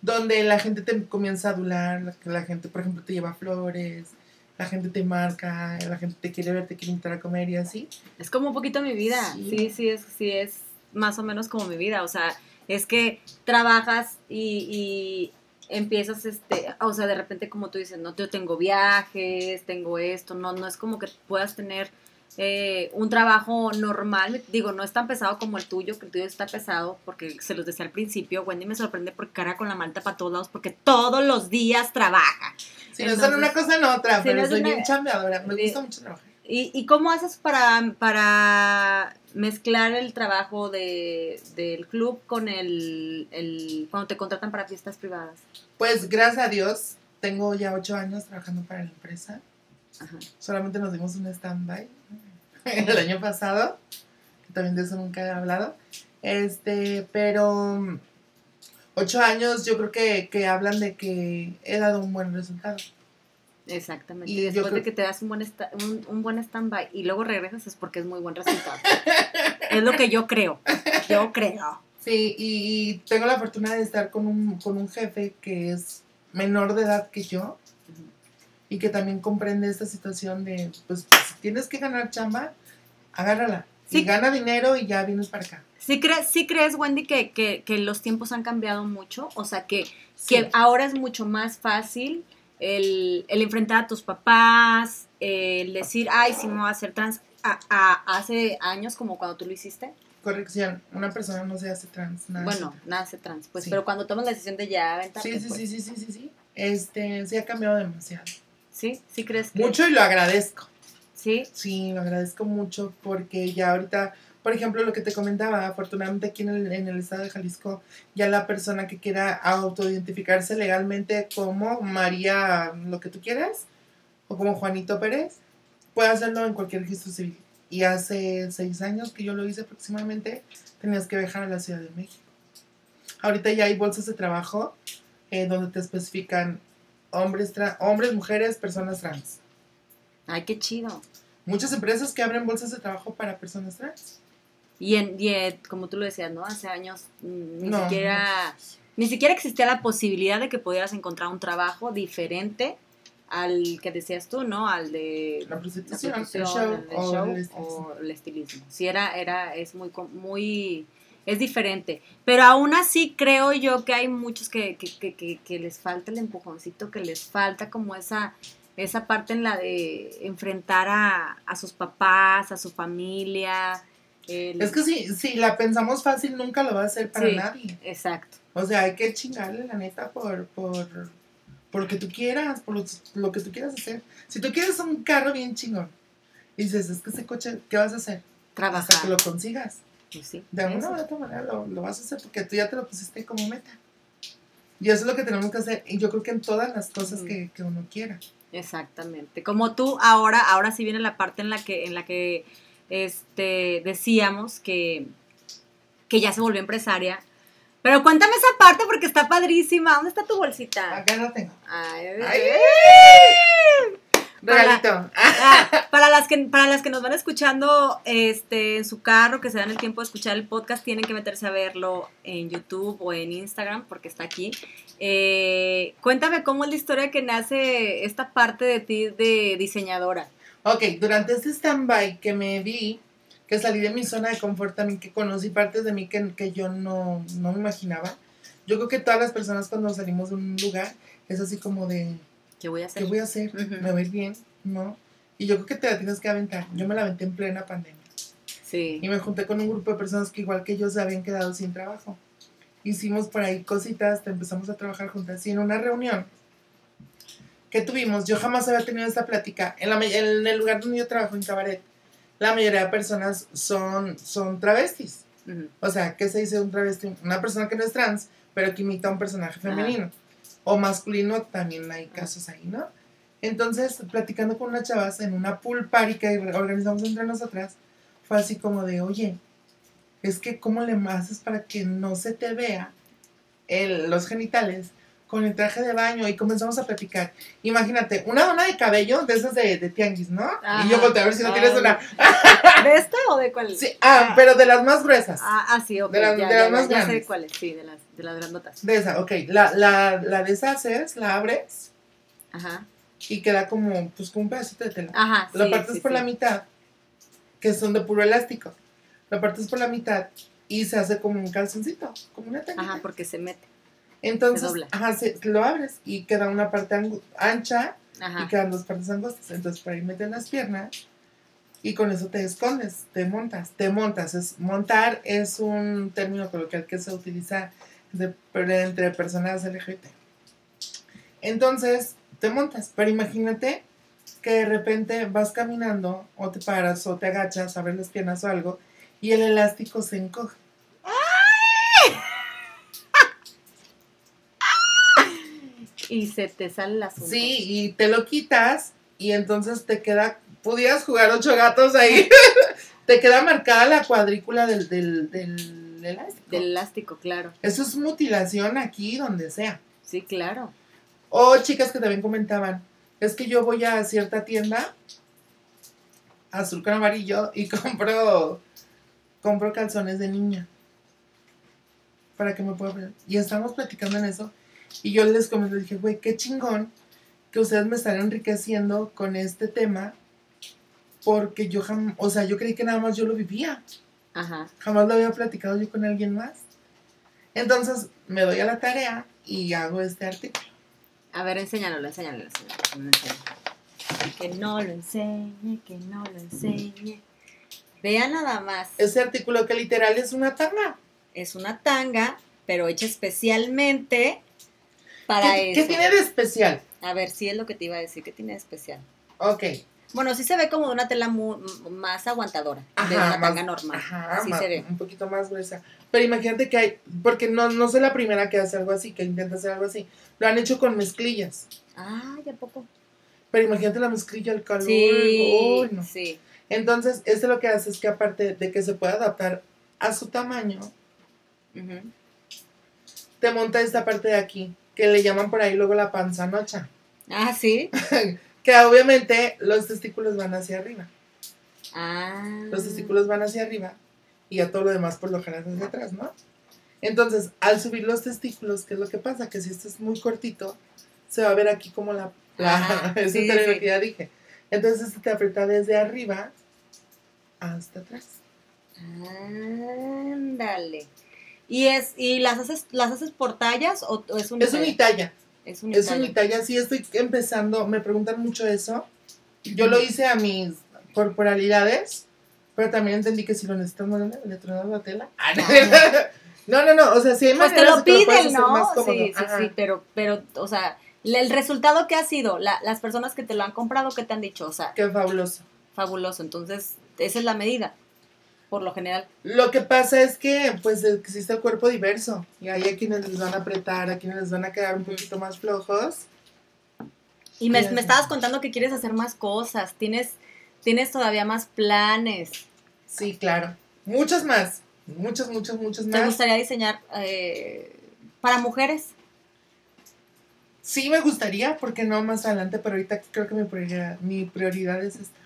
donde la gente te comienza a adular, la, gente, por ejemplo, te lleva flores, la gente te marca, la gente te quiere ver, te quiere invitar a comer y así. Es como un poquito mi vida. Sí. Sí, sí, es, sí, es más o menos como mi vida. O sea, es que trabajas y, y empiezas, este, o sea, de repente como tú dices, no, yo tengo viajes, tengo esto, no, no es como que puedas tener eh, un trabajo normal. Digo, no es tan pesado como el tuyo, que el tuyo está pesado, porque se los decía al principio, Wendy me sorprende porque cara con la malta para todos lados, porque todos los días trabaja. Si no son una cosa en otra, si pero no soy una- bien chambeadora. Me gusta mucho trabajar. ¿Y, y cómo haces para, para mezclar el trabajo de, del club con el, el cuando te contratan para fiestas privadas? Pues gracias a Dios, tengo ya ocho años trabajando para la empresa. Ajá. Solamente nos dimos un stand-by el año pasado. que También de eso nunca he hablado. Este, pero ocho años yo creo que, que hablan de que he dado un buen resultado. Exactamente. Y, después de que te das un buen, un, un, buen stand-by y luego regresas es porque es muy buen resultado. es lo que yo creo. Yo creo. Sí, y, tengo la fortuna de estar con un, con un jefe que es menor de edad que yo y que también comprende esta situación de, pues, si tienes que ganar chamba, agárrala. Sí. Y gana dinero y ya vienes para acá. ¿Sí crees, sí crees Wendy, que, que, que, los tiempos han cambiado mucho? O sea, que, que ahora es mucho más fácil el, el, enfrentar a tus papás, el decir, ay, si no va a ser trans, a, hace años como cuando tú lo hiciste. Corrección, una persona no se hace trans. Nada bueno, nada hace trans, pues, pero cuando tomas la decisión de ya aventarte. Sí, sí, pues. sí, sí, sí, sí, sí. Este, sí ha cambiado demasiado. ¿Sí? ¿Sí crees que? Mucho y lo agradezco. ¿Sí? Sí, lo agradezco mucho porque ya ahorita, por ejemplo, lo que te comentaba, afortunadamente aquí en el, en el estado de Jalisco, ya la persona que quiera autoidentificarse legalmente como María, lo que tú quieras, o como Juanito Pérez, puede hacerlo en cualquier registro civil. Y hace seis años que yo lo hice aproximadamente, tenías que viajar a la Ciudad de México. Ahorita ya hay bolsas de trabajo eh, donde te especifican hombres, hombres, mujeres, personas trans. Ay, qué chido. Muchas empresas que abren bolsas de trabajo para personas trans. Y, en, y como tú lo decías, ¿no? Hace años mm, ni siquiera... Ni siquiera existía la posibilidad de que pudieras encontrar un trabajo diferente al que decías tú, ¿no? Al de la prostitución, el show, o, el estilismo. Sí, era, era, es muy, muy, es diferente. Pero aún así creo yo que hay muchos que, que, que, que, les falta el empujoncito, que les falta como esa, esa parte en la de enfrentar a, a sus papás, a su familia. Es que si, si la pensamos fácil, nunca lo va a hacer para nadie. Exacto. O sea, hay que chingarle la neta por, por, por lo que tú quieras, por lo, que tú quieras hacer. Si tú quieres un carro bien chingón, y dices, es que ese coche, ¿qué vas a hacer? Trabajar. Hasta que lo consigas. Pues sí, de alguna u otra manera lo, vas a hacer porque tú ya te lo pusiste como meta. Y eso es lo que tenemos que hacer. Y yo creo que en todas las cosas que, que, uno quiera. Exactamente. Como tú ahora, ahora sí viene la parte en la que, en la que este, decíamos que, que ya se volvió empresaria pero cuéntame esa parte porque está padrísima. ¿Dónde está tu bolsita? Acá no tengo. Ay, Ay. Regalito. Ah, para, las que, para las que nos van escuchando este, en su carro, que se dan el tiempo de escuchar el podcast, tienen que meterse a verlo en YouTube o en Instagram, porque está aquí. Eh, cuéntame cómo es la historia que nace esta parte de ti de diseñadora. Ok, durante este stand-by que me vi, que salí de mi zona de confort también, que conocí partes de mí que, que yo no, no me imaginaba. Yo creo que todas las personas cuando salimos de un lugar es así como de... ¿Qué voy a hacer? ¿Qué voy a hacer? ¿Me voy bien? ¿No? Y yo creo que te la tienes que aventar. Yo me la aventé en plena pandemia. Sí. Y me junté con un grupo de personas que igual que ellos se habían quedado sin trabajo. Hicimos por ahí cositas, empezamos a trabajar juntas. Y en una reunión que tuvimos, yo jamás había tenido esta plática. En, la, en el lugar donde yo trabajo, en Cabaret, la mayoría de personas son, son travestis. O sea, ¿qué se dice un travesti? Una persona que no es trans, pero que imita a un personaje femenino. O masculino, también hay casos ahí, ¿no? Entonces, platicando con una chavas en una pool party que organizamos entre nosotras, fue así como de, oye, es que ¿cómo le haces para que no se te vea el, los genitales? Con el traje de baño y comenzamos a platicar. Imagínate, una dona de cabello de esas de, de tianguis, ¿no? Y yo volteé a ver si no tienes una. ¿De esta o de cuál? Sí, ah, pero de las más gruesas. Ah, ah sí, ok. De, de las más ya sé cuáles, sí, de las, de las grandotas. De esa, ok. La, la, la deshaces, la abres. Ajá. Y queda como, pues, como un pedacito de tela. Ajá. Lo partes por la mitad, que son de puro elástico. Lo partes por la mitad y se hace como un calzoncito, como una tela. Ajá, porque se mete. Entonces, ajá, lo abres y queda una parte ancha y quedan dos partes angostas. Entonces, por ahí metes las piernas y con eso te escondes, te montas, te montas. Es, montar es un término coloquial que se utiliza entre personas LGBT. Entonces, te montas, pero imagínate que de repente vas caminando o te paras o te agachas, abres las piernas o algo y el elástico se encoge. Y se te sale la Sí, y te lo quitas y entonces te queda, pudieras jugar ocho gatos ahí, te queda marcada la cuadrícula del, del, del elástico. Del elástico, claro. Eso es mutilación aquí, donde sea. Sí, claro. O chicas que también comentaban, es que yo voy a cierta tienda, azul con amarillo, y compro, compro calzones de niña. Para que me pueda ver. Y estamos platicando en eso. Y yo les comenté, dije, güey, qué chingón que ustedes me están enriqueciendo con este tema. Porque yo jamás, o sea, yo creí que nada más yo lo vivía. Ajá. Jamás lo había platicado yo con alguien más. Entonces me doy a la tarea y hago este artículo. A ver, enséñalo, enséñalo, enséñalo. Que no lo enseñe, que no lo enseñe. Vea nada más. Ese artículo que literal es una tanga. Es una tanga, pero hecha especialmente para ¿Qué, eso. ¿Qué tiene de especial? A ver, sí es lo que te iba a decir. ¿Qué tiene de especial? Ok. Bueno, sí se ve como una tela mu- más aguantadora. de una tanga normal. Ajá, sí más- se ve. un poquito más gruesa. Pero imagínate que hay, porque no, no soy la primera que hace algo así, que intenta hacer algo así. Lo han hecho con mezclillas. Ah, ¿ya poco? Pero imagínate la mezclilla, el calor. Sí, no. sí. Entonces, este lo que hace es que aparte de que se puede adaptar a su tamaño, te monta esta parte de aquí, que le llaman por ahí luego la panzanocha. Ah, sí. Que obviamente los testículos van hacia arriba. Ah. Los testículos van hacia arriba y a todo lo demás por lo general hacia atrás, ¿no? Entonces, al subir los testículos, ¿qué es lo que pasa? Que si esto es muy cortito, se va a ver aquí como la... la término sí. que ya dije. Entonces, se te aprieta desde arriba hasta atrás. Ándale. ¿Y es y las haces las haces por tallas o, o es un Es unitalla. Es un Es unitalla. Sí, estoy empezando. Me preguntan mucho eso. Yo lo hice a mis corporalidades, pero también entendí que si lo necesitas más grande, le tronas la tela. Ah, no. no, no. O sea, si hay Pues te lo piden, ¿no? más. Sí, sí, sí, pero pero o sea, el resultado que ha sido, la- las personas que te lo han comprado, ¿qué te han dicho? O sea, Qué fabuloso. fabuloso. Entonces, esa es la medida, por lo general. Lo que pasa es que, pues, existe el cuerpo diverso. Y hay a quienes les van a apretar, a quienes les van a quedar un poquito más flojos. Y me, estabas contando que quieres hacer más cosas, tienes, tienes todavía más planes. Sí, claro. Muchos más. Muchos, muchos ¿Te más. gustaría diseñar eh, para mujeres? Sí me gustaría, porque no más adelante, pero ahorita creo que mi prioridad, mi prioridad es esta.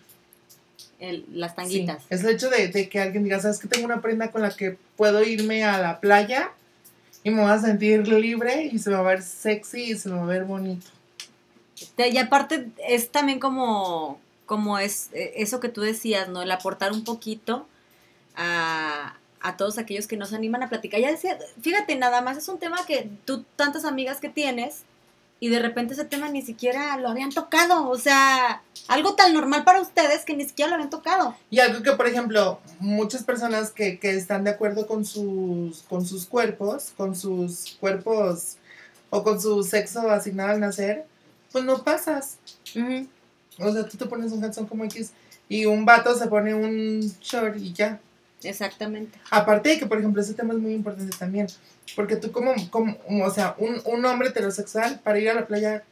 El- las Sí, tanguitas. es el hecho de, de que alguien diga, ¿sabes que tengo una prenda con la que puedo irme a la playa y me voy a sentir libre y se me va a ver sexy y se me va a ver bonito? Y aparte es también como, como es eh, eso que tú decías, ¿no? El aportar un poquito a, a todos aquellos que nos animan a platicar. Ya decía, fíjate, nada más es un tema que tú, tantas amigas que tienes, y de repente ese tema ni siquiera lo habían tocado. O sea, algo tan normal para ustedes que ni siquiera lo habían tocado. Y algo que, por ejemplo, muchas personas que, que están de acuerdo con sus, con sus cuerpos, con sus cuerpos o con su sexo asignado al nacer, pues no pasas. O sea, tú te pones un calzón como X y un vato se pone un short y ya. Exactamente. Aparte de que, por ejemplo, ese tema es muy importante también. Porque tú como, como o sea, un, un hombre heterosexual para ir a la playa,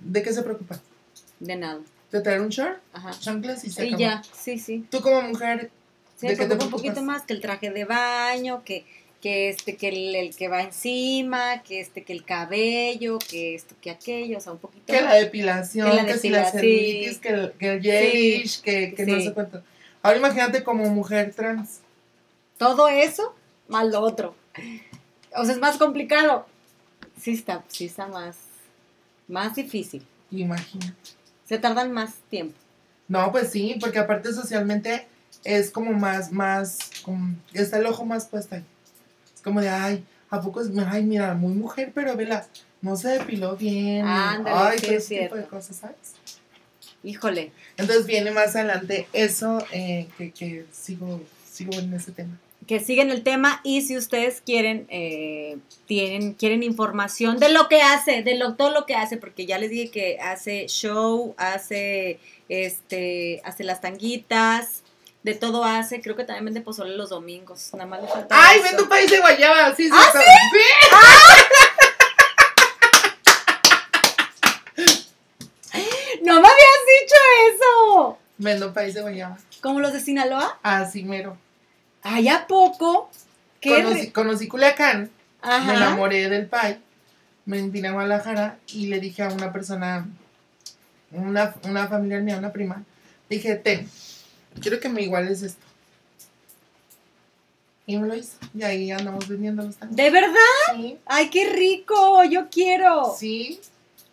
¿de qué se preocupa? De nada. ¿De traer un short? Ajá. Chanclas y se Y acabó. ya, sí, sí. Tú como mujer, ¿De qué te preocupa un poquito preocupas? más que el traje de baño, que, que este, que el, el que va encima, que este, que el cabello, que esto, que aquello, o sea, un poquito que la depilación, Que la que si la sí. que el, que el gelish, que, que no sé cuánto. Ahora imagínate como mujer trans. Todo eso, más lo otro. O sea, es más complicado. Sí está, sí está más, más difícil. Imagínate. Se tardan más tiempo. No, pues sí, porque aparte socialmente es como más, más, como, está el ojo más puesto ahí. Es como de, ay, ¿a poco es, ay, mira, muy mujer, pero vela, no se depiló bien. Ándale, ay, sí todo es ese tipo de cosas, ¿sabes? Híjole. Entonces viene más adelante eso eh, que, que sigo, sigo en ese tema. que siguen el tema y si ustedes quieren eh, tienen quieren información de lo que hace de lo todo lo que hace porque ya les dije que hace show hace este hace las tanguitas de todo hace creo que también vende pozole los domingos nada más le falta ¡Ay, eso. ven tu país de guayaba! Sí, sí, ¿Ah, no me habías dicho eso Vendo país de guayaba. como los de Sinaloa Así mero. ay a poco conocí, conocí Culiacán, me enamoré del Pai, me vine a Guadalajara y le dije a una persona, una, una familiar mía, una prima, dije, ten, quiero que me iguales esto. Y me lo hizo. Y ahí andamos vendiéndolos también. ¿De verdad? Sí. ¡Ay, qué rico! Yo quiero. Sí.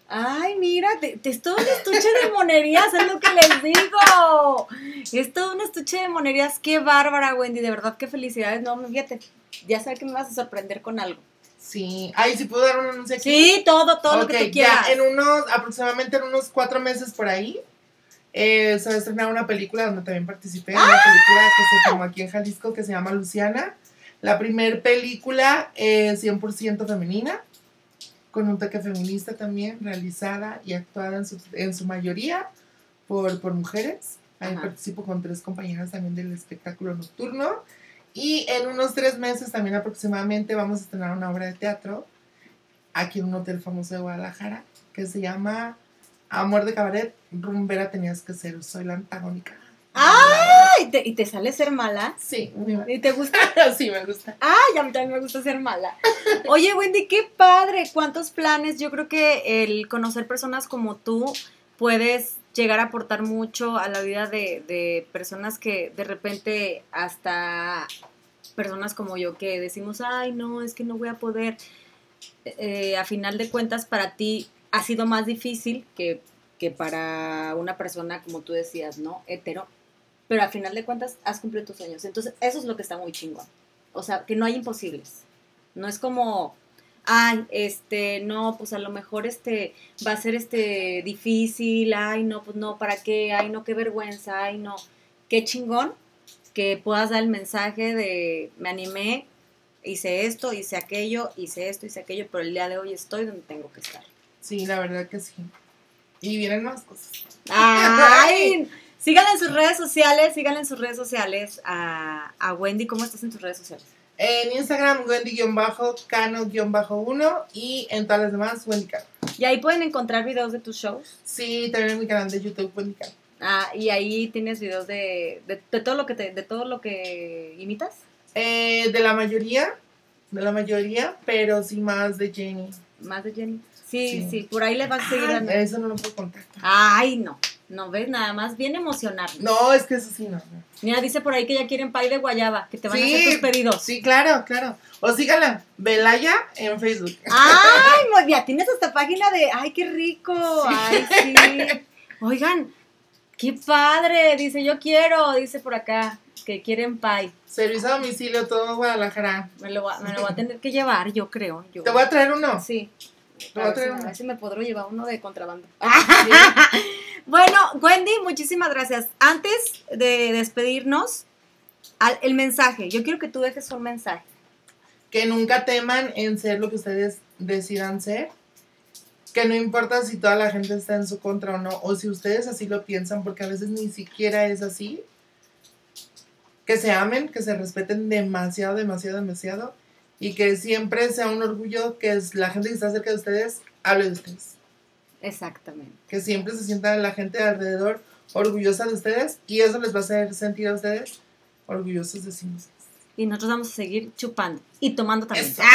Ay, mira, te, es todo un estuche de monerías, es lo que les digo. Es todo un estuche de monerías. Qué bárbara, Wendy. De verdad, qué felicidades. No, fíjate, ya sé que me vas a sorprender con algo. Sí. Ay, si puedo dar un anuncio aquí. Sí, todo, todo lo que tú quieras. Ya en unos, aproximadamente en unos cuatro meses por ahí, eh, se va a estrenar una película donde también participé. Una ¡Ah! película que se filmó aquí en Jalisco que se llama Luciana. La primer película es 100% femenina con un toque feminista también, realizada y actuada en su, en su mayoría por, por mujeres. Ahí participo con tres compañeras también del espectáculo nocturno. Y en unos tres meses también aproximadamente vamos a estrenar una obra de teatro aquí en un hotel famoso de Guadalajara que se llama Amor de Cabaret, Rumbera tenías que ser, soy la antagónica. ¡Ay! ¿Y te, sale ser mala? Sí. ¿Y te gusta? sí, me gusta. ¡Ay! A mí también me gusta ser mala. Oye, Wendy, qué padre. ¿Cuántos planes? Yo creo que el conocer personas como tú puedes llegar a aportar mucho a la vida de, personas que de repente hasta personas como yo que decimos, ay, no, es que no voy a poder. Eh, a final de cuentas, para ti ha sido más difícil que, que para una persona, como tú decías, ¿no? Hetero pero al final de cuentas has cumplido tus sueños. Entonces, eso es lo que está muy chingón. O sea, que no hay imposibles. No es como, ay, este, no, pues a lo mejor este va a ser este difícil, ay, no, pues no, ¿para qué? Ay, no, qué vergüenza, ay, no. Qué chingón que puedas dar el mensaje de me animé, hice esto, hice aquello, hice esto, hice aquello, pero el día de hoy estoy donde tengo que estar. Sí, la verdad que sí. Y vienen más cosas. Ay, Síganle en sus redes sociales, síganle en sus redes sociales a, Wendy. ¿Cómo estás en tus redes sociales? En Instagram, Wendy-Cano-1 y en todas las demás, Wendy Cano. ¿Y ahí pueden encontrar videos de tus shows? Sí, también en mi canal de YouTube, Wendy Cano. Ah, y ahí tienes videos de, de, todo lo que de todo lo que imitas. Eh, de la mayoría, de la mayoría, pero sí más de Jenny. Más de Jenny. Sí, sí, por ahí le vas a seguir dando. Eso no lo puedo contar. Ay, no. No ves, nada más bien emocionar. No, es que eso sí, no, Mira, dice por ahí que ya quieren pay de guayaba, que te van a hacer tus pedidos. Sí, claro, claro. O síganla, Belaya en Facebook. Ay, muy bien, tienes esta página de, ay, qué rico. Ay, sí. Oigan, qué padre. Dice, yo quiero, dice por acá, que quieren pay. Servicio a domicilio, todo Guadalajara. Me lo, me lo voy a tener que llevar, yo creo. Yo. ¿Te voy a traer uno? Sí. A ver, si, me podré llevar uno de contrabando. bueno, Wendy, muchísimas gracias. Antes de despedirnos, el mensaje. Yo quiero que tú dejes un mensaje. Que nunca teman en ser lo que ustedes decidan ser. Que no importa si toda la gente está en su contra o no, o si ustedes así lo piensan, porque a veces ni siquiera es así. Que se amen, que se respeten demasiado, demasiado, demasiado y que siempre sea un orgullo que la gente que está cerca de ustedes hable de ustedes. Exactamente. Que siempre se sienta la gente alrededor orgullosa de ustedes y eso les va a hacer sentir a ustedes orgullosos de sí mismos. Y nosotros vamos a seguir chupando y tomando también. Muchas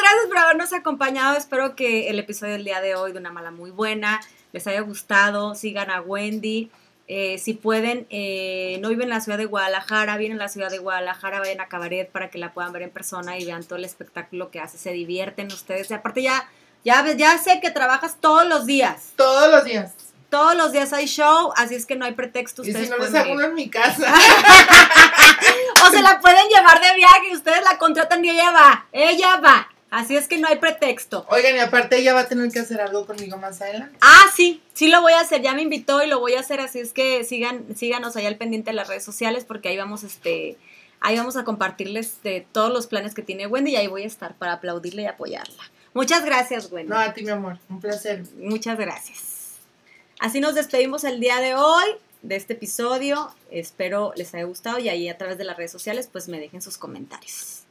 gracias por habernos acompañado. Espero que el episodio del día de hoy de una mala muy buena les haya gustado. Sigan a Wendy. Eh, si pueden, eh, no viven en la ciudad de Guadalajara, vienen a la ciudad de Guadalajara, vayan a Cabaret para que la puedan ver en persona y vean todo el espectáculo que hace, se divierten ustedes. Y aparte ya, ya, ya sé que trabajas todos los días. Todos los días. Todos los días hay show, así es que no hay pretexto. y si no les hago uno en mi casa. o se la pueden llevar de viaje, ustedes la contratan y ella va, ella va. Así es que no hay pretexto. Oigan, y aparte ella va a tener que hacer algo conmigo más adelante. Ah, sí, sí lo voy a hacer. Ya me invitó y lo voy a hacer. Así es que sigan, síganos allá al pendiente de las redes sociales porque ahí vamos, este, ahí vamos a compartirles de todos los planes que tiene Wendy y ahí voy a estar para aplaudirle y apoyarla. Muchas gracias, Wendy. No, a ti, mi amor. Un placer. Muchas gracias. Así nos despedimos el día de hoy de este episodio. Espero les haya gustado y ahí a través de las redes sociales pues me dejen sus comentarios.